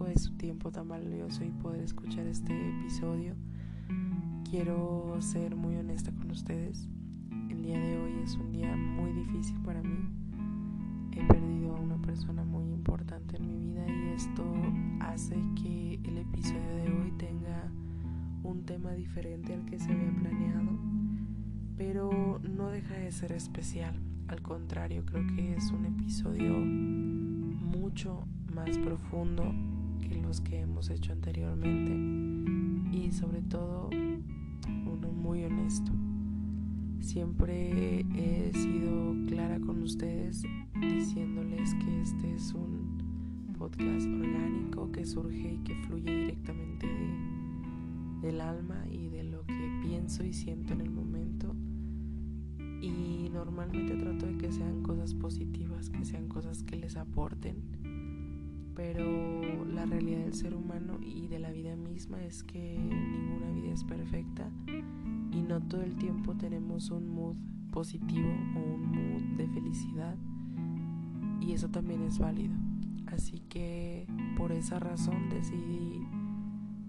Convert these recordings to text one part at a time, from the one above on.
poco de su tiempo tan valioso y poder escuchar este episodio. Quiero ser muy honesta con ustedes. El día de hoy es un día muy difícil para mí. He perdido a una persona muy importante en mi vida y esto hace que el episodio de hoy tenga un tema diferente al que se había planeado, pero no deja de ser especial. Al contrario, creo que es un episodio mucho más profundo que los que hemos hecho anteriormente y sobre todo uno muy honesto. Siempre he sido clara con ustedes diciéndoles que este es un podcast orgánico que surge y que fluye directamente del alma y de lo que pienso y siento en el momento. Y normalmente trato de que sean cosas positivas, que sean cosas que les aporten. Pero la realidad del ser humano y de la vida misma es que ninguna vida es perfecta y no todo el tiempo tenemos un mood positivo o un mood de felicidad y eso también es válido. Así que por esa razón decidí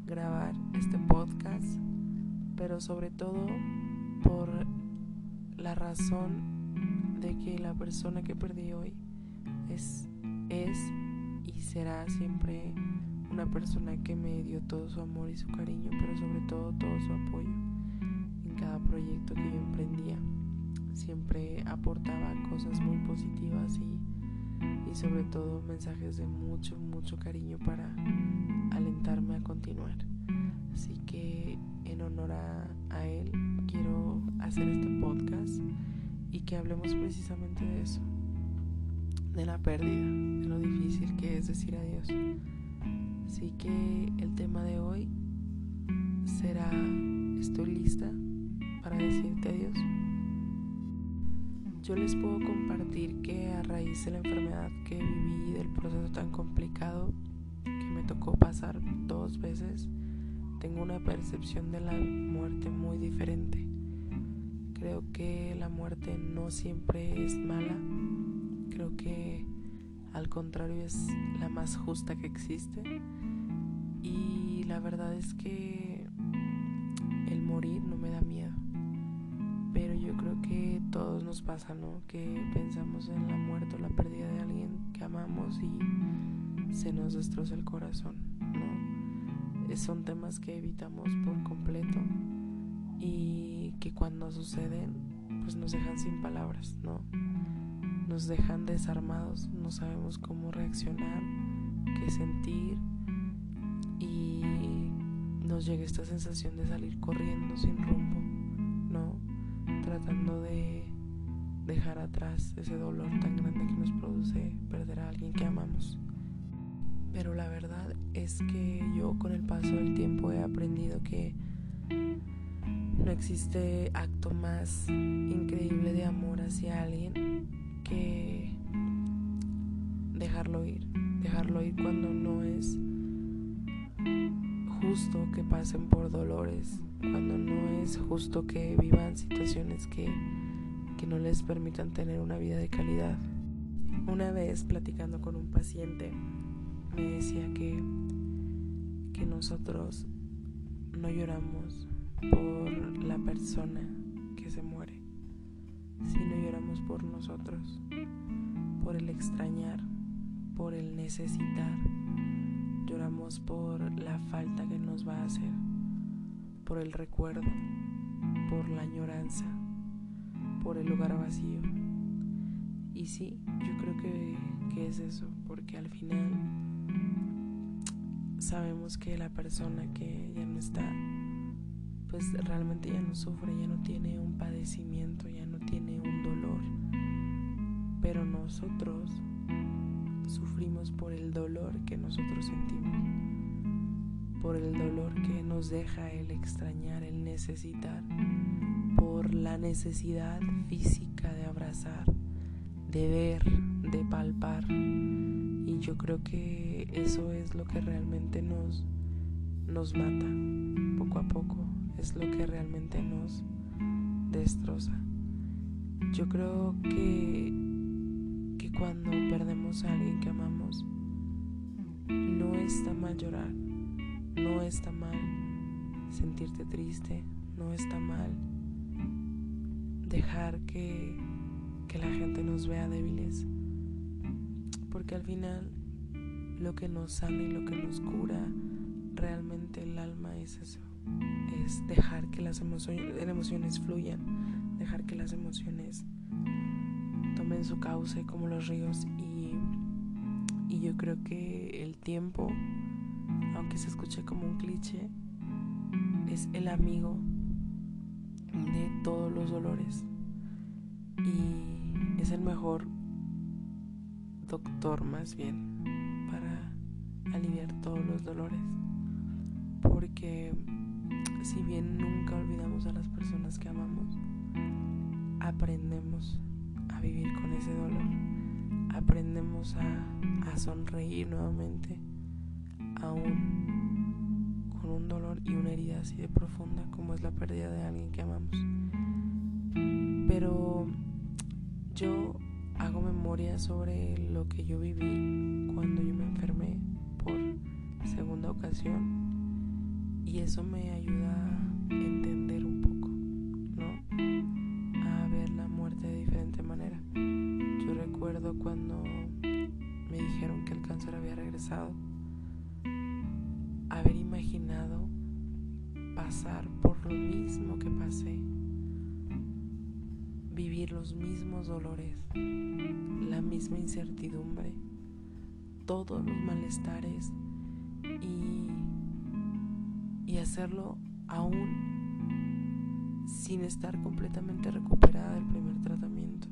grabar este podcast, pero sobre todo por la razón de que la persona que perdí hoy es, es y será siempre una persona que me dio todo su amor y su cariño, pero sobre todo todo su apoyo en cada proyecto que yo emprendía. Siempre aportaba cosas muy positivas y y sobre todo mensajes de mucho, mucho cariño para alentarme a continuar. Así que en honor a, él quiero hacer este podcast y que hablemos precisamente de eso, de la pérdida, de lo difícil que es decir adiós. Así que el tema de hoy será, estoy lista para decirte adiós. Yo les puedo compartir que a raíz de la enfermedad que viví, del proceso tan complicado que me tocó pasar dos veces, tengo una percepción de la muerte muy diferente. Creo que la muerte no siempre es mala, creo que al contrario es la más justa que existe y la verdad es que el morir no me da miedo que todos nos pasa, ¿no? Que pensamos en la muerte o la pérdida de alguien que amamos y se nos destroza el corazón, ¿no? Son temas que evitamos por completo y que cuando suceden, pues nos dejan sin palabras, ¿no? Nos dejan desarmados, no sabemos cómo reaccionar, qué sentir y nos llega esta sensación de salir corriendo sin rumbo, ¿no? tratando de dejar atrás ese dolor tan grande que nos produce perder a alguien que amamos. Pero la verdad es que yo con el paso del tiempo he aprendido que no existe acto más increíble de amor hacia alguien dejarlo ir, dejarlo ir cuando no es justo que pasen por dolores, cuando no es justo que vivan situaciones que, que no les permitan tener una vida de calidad. Una vez platicando con un paciente me decía que, que nosotros no lloramos por la persona que se muere, sino lloramos por nosotros, por el extrañar, por el necesitar Lloramos por la falta que nos va a hacer, por el recuerdo, por la añoranza, por el lugar vacío. Y sí, yo creo que, que es eso, porque al final sabemos que la persona que ya no está, pues realmente ya no sufre, ya no tiene un padecimiento, ya no tiene un dolor. Pero nosotros sufrimos por el dolor que nosotros sentimos, por el dolor que nos deja el extrañar, el necesitar, por la necesidad física de abrazar, de ver, de palpar. Y yo creo que eso es lo que realmente nos, nos mata poco a poco, es lo que realmente nos destroza. Yo creo que, que cuando perdemos a alguien que amamos, no está mal llorar, no está mal sentirte triste, no está mal dejar que, que la gente nos vea débiles, porque al final lo que nos sana y lo que nos cura realmente el alma es eso, es dejar que las emociones, fluyan, dejar que las emociones tomen su cauce como los ríos y, y yo creo que el tiempo, aunque se escuche como un cliché, es el amigo de todos los dolores. Y es el mejor doctor más bien para aliviar todos los dolores. Porque si bien nunca olvidamos a las personas que amamos, aprendemos a vivir con ese dolor, aprendemos a, sonreír nuevamente, aún con un dolor y una herida así de profunda como es la pérdida de alguien que amamos. Pero yo hago memoria sobre lo que yo viví cuando yo me enfermé por segunda ocasión y eso me ayuda pasar por lo mismo que pasé, vivir los mismos dolores, la misma incertidumbre, todos los malestares y y hacerlo aún sin estar completamente recuperada del primer tratamiento,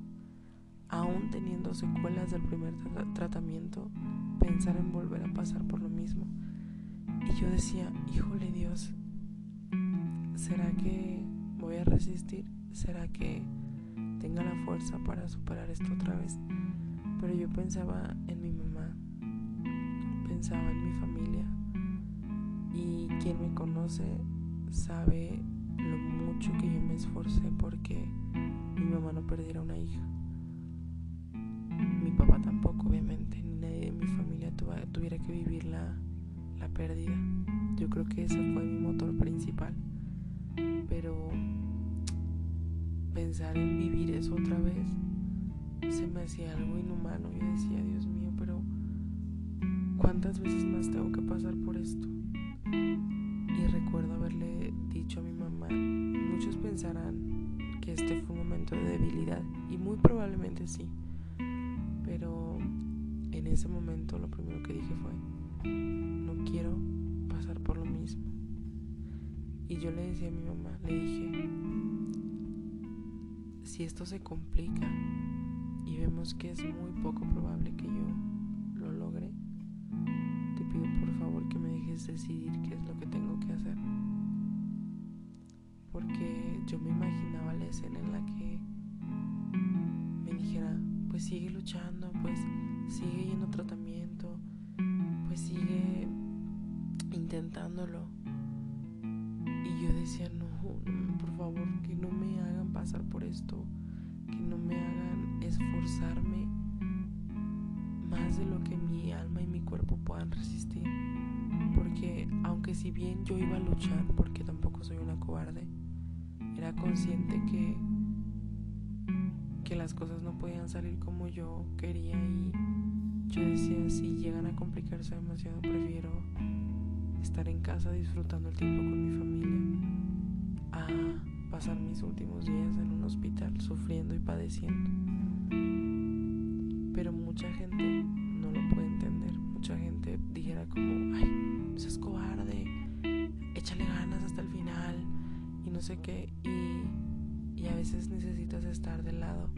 aún teniendo secuelas del primer tratamiento, pensar en volver a pasar por lo mismo. Y yo decía, híjole Dios, ¿será que voy a resistir? ¿Será que tenga la fuerza para superar esto otra vez? Pero yo pensaba en mi mamá, pensaba en mi familia, y quien me conoce sabe lo mucho que yo me esforcé porque mi mamá no perdiera una hija. Mi papá tampoco, obviamente, ni nadie de mi familia tuviera que vivir la, la pérdida. Yo creo que ese fue mi motor principal. Pero pensar en vivir eso otra vez se me hacía algo inhumano. Yo decía, Dios mío, pero ¿cuántas veces más tengo que pasar por esto? Y recuerdo haberle dicho a mi mamá, muchos pensarán que este fue un momento de debilidad y muy probablemente sí, pero en ese momento lo primero que dije fue, no quiero pasar por lo mismo. Y yo le decía a mi mamá, le dije, si esto se complica y vemos que es muy poco probable que yo lo logre, pido por favor que me dejes decidir qué es lo que tengo que hacer. Porque yo me imaginaba la escena en la que me dijera, pues sigue luchando, pues sigue yendo tratamiento, pues sigue intentándolo. Decía, no, por favor, que no me hagan pasar por esto, que no me hagan esforzarme más de lo que mi alma y mi cuerpo puedan resistir. Porque aunque si bien yo iba a luchar, porque tampoco soy una cobarde, era consciente que, que las cosas no podían salir como yo quería y yo decía, si llegan a complicarse demasiado, prefiero estar en casa disfrutando el tiempo con mi familia a pasar mis últimos días en un hospital sufriendo y padeciendo pero mucha gente no lo puede entender. Mucha gente dijera como, ay, seas cobarde, échale ganas hasta el final y no sé qué. Y, y a veces necesitas estar del lado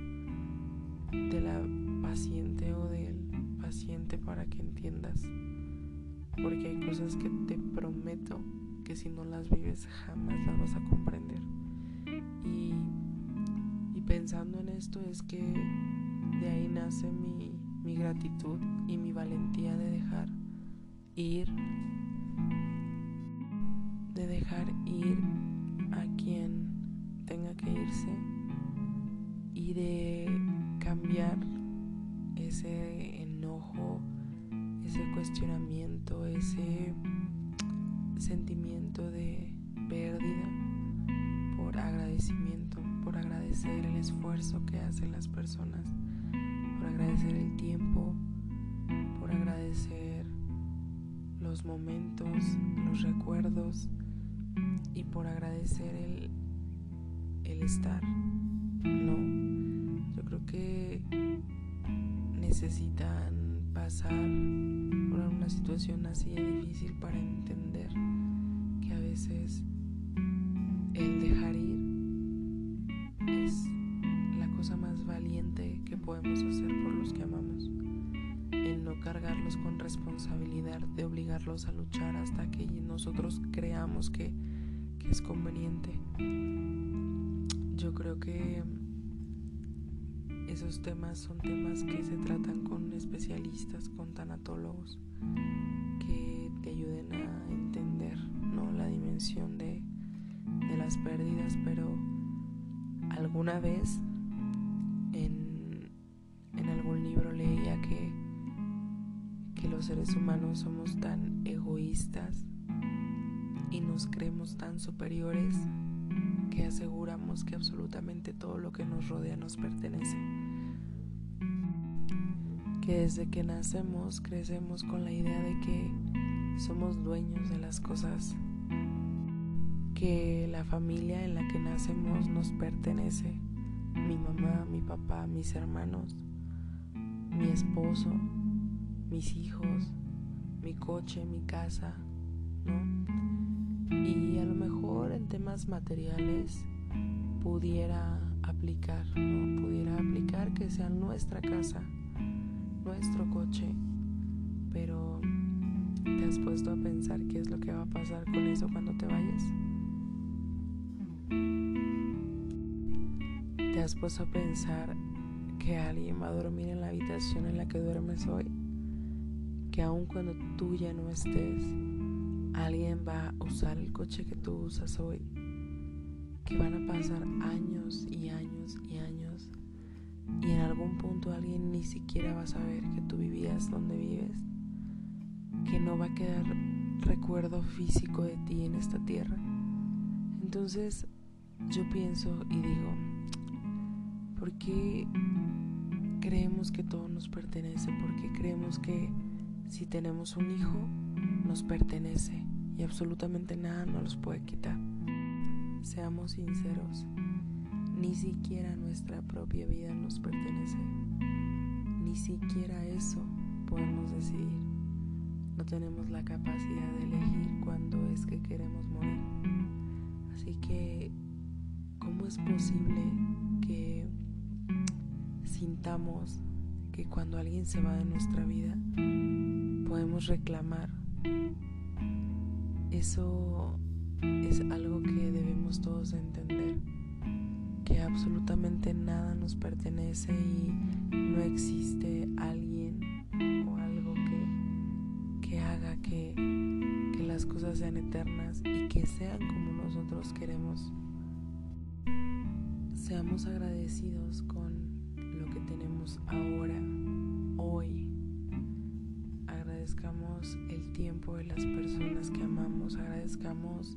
de la paciente o del paciente para que entiendas. Porque hay cosas que te prometo que si no las vives jamás las vas a comprender. Y, pensando en esto es que de ahí nace mi, mi gratitud y mi valentía de dejar ir, de dejar ir a quien tenga que irse y de cambiar ese enojo, ese cuestionamiento, ese sentimiento de pérdida por agradecimiento, por agradecer el esfuerzo que hacen las personas, por agradecer el tiempo, por agradecer los momentos, los recuerdos y por agradecer el, el estar. No, yo creo que necesitan pasar una situación así de difícil para entender que a veces el dejar ir es la cosa más valiente que podemos hacer por los que amamos. El no cargarlos con responsabilidad de obligarlos a luchar hasta que nosotros creamos que, que es conveniente. Yo creo que esos temas son temas que se tratan con especialistas, con tanatólogos, que te ayuden a entender ¿no? la dimensión de, de las pérdidas, pero alguna vez en, en algún libro leía que, que los seres humanos somos tan egoístas y nos creemos tan superiores aseguramos que absolutamente todo lo que nos rodea nos pertenece. Que desde que nacemos crecemos con la idea de que somos dueños de las cosas, que la familia en la que nacemos nos pertenece, mi mamá, mi papá, mis hermanos, mi esposo, mis hijos, mi coche, mi casa, ¿no? Y a lo mejor en temas materiales pudiera aplicar. Pudiera aplicar que sea nuestra casa, nuestro coche, pero ¿te has puesto a pensar qué es lo que va a pasar con eso cuando te vayas? ¿Te has puesto a pensar que alguien va a dormir en la habitación en la que duermes hoy? Que aun cuando tú ya no estés, alguien va a usar el coche que tú usas hoy que van a pasar años y años y años y en algún punto alguien ni siquiera va a saber que tú vivías donde vives, que no va a quedar recuerdo físico de ti en esta tierra. Entonces yo pienso y digo, ¿por qué creemos que todo nos pertenece? ¿Por qué creemos que si tenemos un hijo nos pertenece y absolutamente nada nos los puede quitar? Seamos sinceros, ni siquiera nuestra propia vida nos pertenece. Ni siquiera eso podemos decidir. No tenemos la capacidad de elegir cuándo es que queremos morir. Así que, ¿cómo es posible que sintamos que cuando alguien se va de nuestra vida podemos reclamar? Eso es algo que debemos todos entender, que absolutamente nada nos pertenece y no existe alguien o algo que, que haga que, que las cosas sean eternas y que sean como nosotros queremos. Seamos agradecidos con lo que tenemos ahora, El tiempo de las personas que amamos, agradezcamos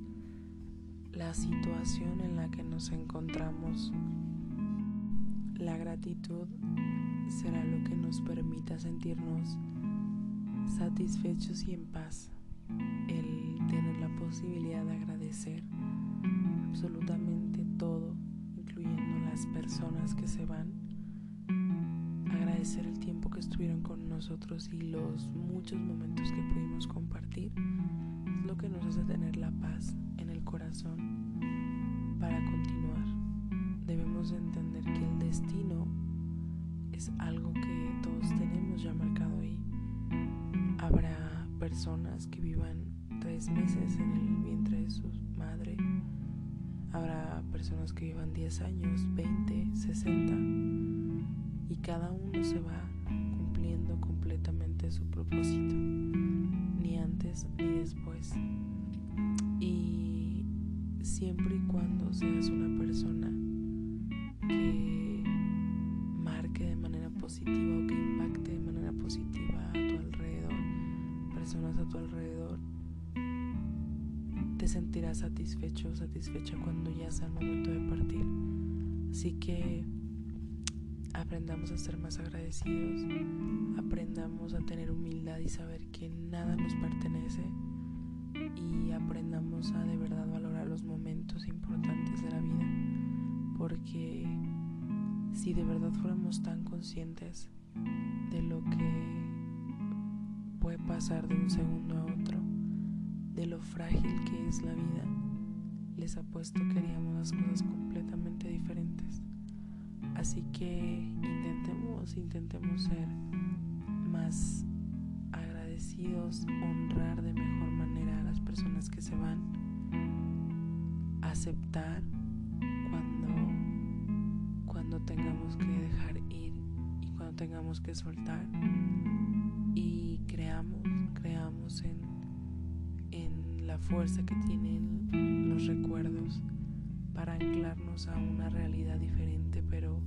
la situación en la que nos encontramos. La gratitud será lo que nos permita sentirnos satisfechos y en paz. El tener la posibilidad de agradecer absolutamente todo, incluyendo las personas que se van. Agradecer el tiempo que estuvieron con nosotros y los muchos momentos que pudimos compartir es lo que nos hace tener la paz corazón para continuar. Debemos entender que el destino es algo que todos tenemos ya marcado ahí. Habrá personas que vivan tres meses en el vientre de su madre. Habrá personas que vivan 10 años, 20, 60. Cada uno se va cumpliendo completamente su propósito, ni antes ni después. Y siempre y cuando seas una persona que positiva o que impacte de manera positiva a tu alrededor, personas a tu alrededor, te sentirás satisfecho o satisfecha cuando ya sea el momento de partir. Así que aprendamos a ser más agradecidos, aprendamos a tener humildad y saber que nada nos pertenece y aprendamos a de verdad valorar los momentos importantes de la vida, porque si de verdad fuéramos tan conscientes de lo que puede pasar de un segundo a otro, de lo frágil que es la vida, les apuesto que haríamos las cosas completamente diferentes. Así que intentemos, intentemos ser más agradecidos, honrar de mejor manera a las personas que se van, aceptar cuando, cuando tengamos que dejar ir y cuando tengamos que soltar. Y creamos, creamos en, en la fuerza que tienen los recuerdos para anclarnos a una realidad diferente, pero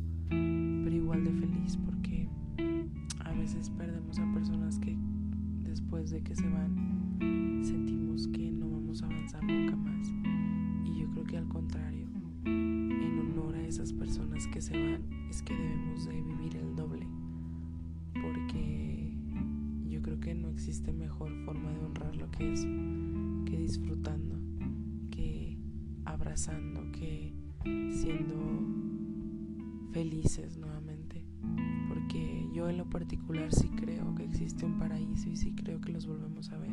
particular creo que existe un paraíso y sí creo que los volvemos a ver.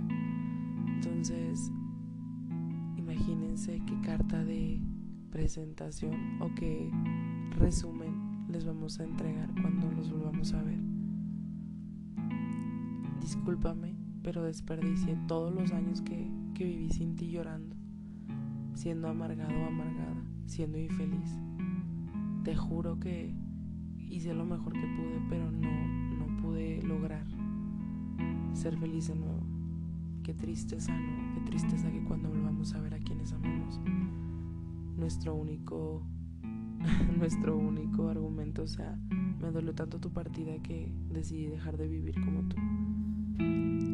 Entonces, imagínense qué carta de presentación o qué resumen les vamos a entregar cuando los volvamos a ver. Discúlpame, pero desperdicié todos los años que, que viví sin ti llorando siendo amargado o amargada, siendo infeliz. Te juro que hice lo mejor que pude, pero no pude lograr ser feliz de nuevo. Qué tristeza, ¿no? Qué tristeza que cuando volvamos a ver a quienes amamos, nuestro único, nuestro único argumento sea, me dolió tanto tu partida que decidí dejar de vivir como tú.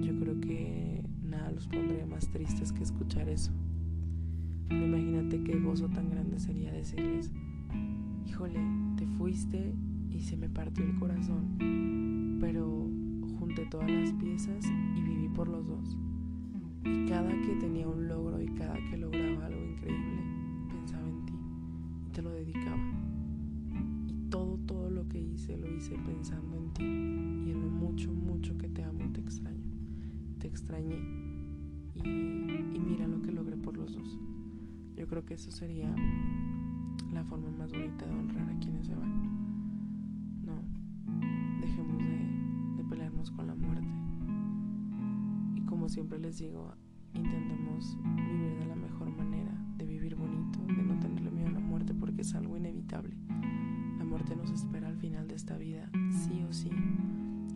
Yo creo que nada los pondría más tristes que escuchar eso imagínate qué gozo tan grande sería decirles, híjole, te fuiste y se me partió el corazón, pero junté todas las piezas y viví por los dos. Y cada que tenía un logro y cada que lograba algo increíble, pensaba en ti y te lo dedicaba. Y todo, todo lo que hice lo hice pensando en ti y en lo mucho, mucho que te amo y te extraño. Te extrañé y, y mira lo que logré por los dos. Yo creo que eso sería la forma más bonita de honrar a quienes se van. De, con la muerte. Y como siempre les digo, intentemos vivir de la mejor manera, de vivir bonito, de no tenerle miedo a la muerte porque es algo inevitable. La muerte nos espera al final de esta vida, sí o sí.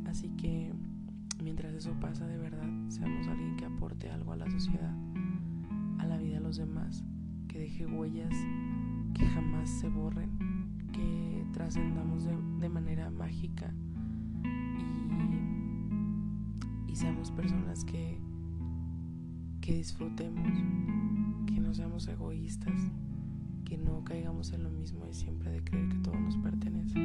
Así que mientras eso pasa de verdad, seamos alguien que aporte algo a la sociedad, a la vida de los demás que deje huellas que jamás se borren, que trascendamos de, manera mágica seamos personas que, que disfrutemos, que no seamos egoístas, que no caigamos en lo mismo y siempre de creer que todo nos pertenece.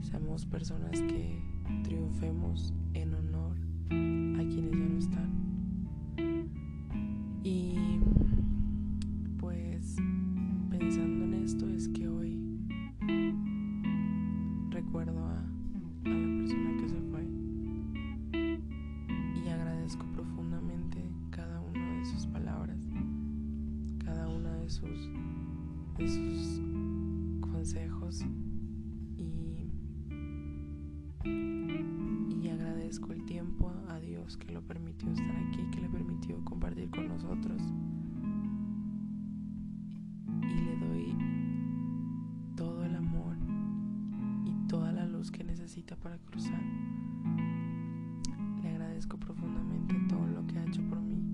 Seamos personas que triunfemos en honor a quienes ya no están. Necesita para cruzar. Le agradezco profundamente todo lo que ha hecho por mí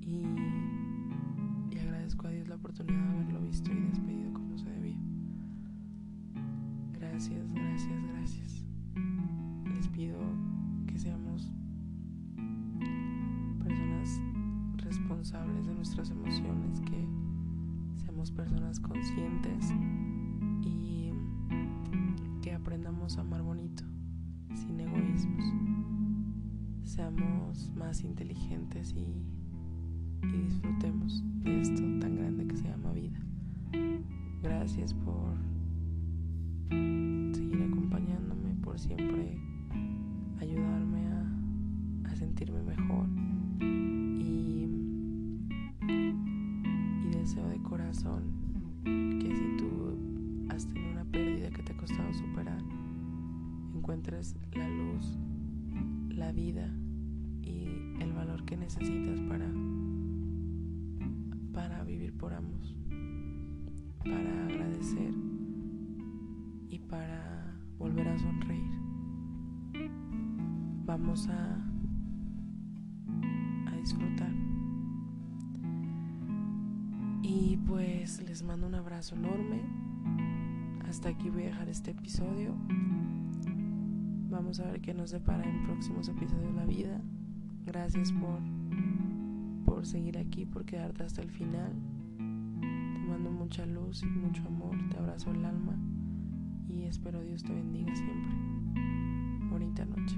y, y agradezco a Dios la oportunidad de haberlo visto y despedido como se debía. Gracias, gracias, gracias. Les pido que seamos personas responsables de nuestras emociones, que seamos personas conscientes amar bonito, sin egoísmos. Seamos más inteligentes y, disfrutemos de esto tan grande que se llama vida. Gracias por seguir acompañándome, por siempre ayudarme a sentirme mejor. Vida y el valor que necesitas para, para vivir por ambos, para agradecer y para volver a sonreír. Vamos a, a disfrutar. Y pues les mando un abrazo enorme. Hasta aquí voy a dejar este episodio. Vamos a ver qué nos depara en próximos episodios de la vida. Gracias por, por seguir aquí, por quedarte hasta el final. Te mando mucha luz y mucho amor. Te abrazo el alma y espero Dios te bendiga siempre. Bonita noche.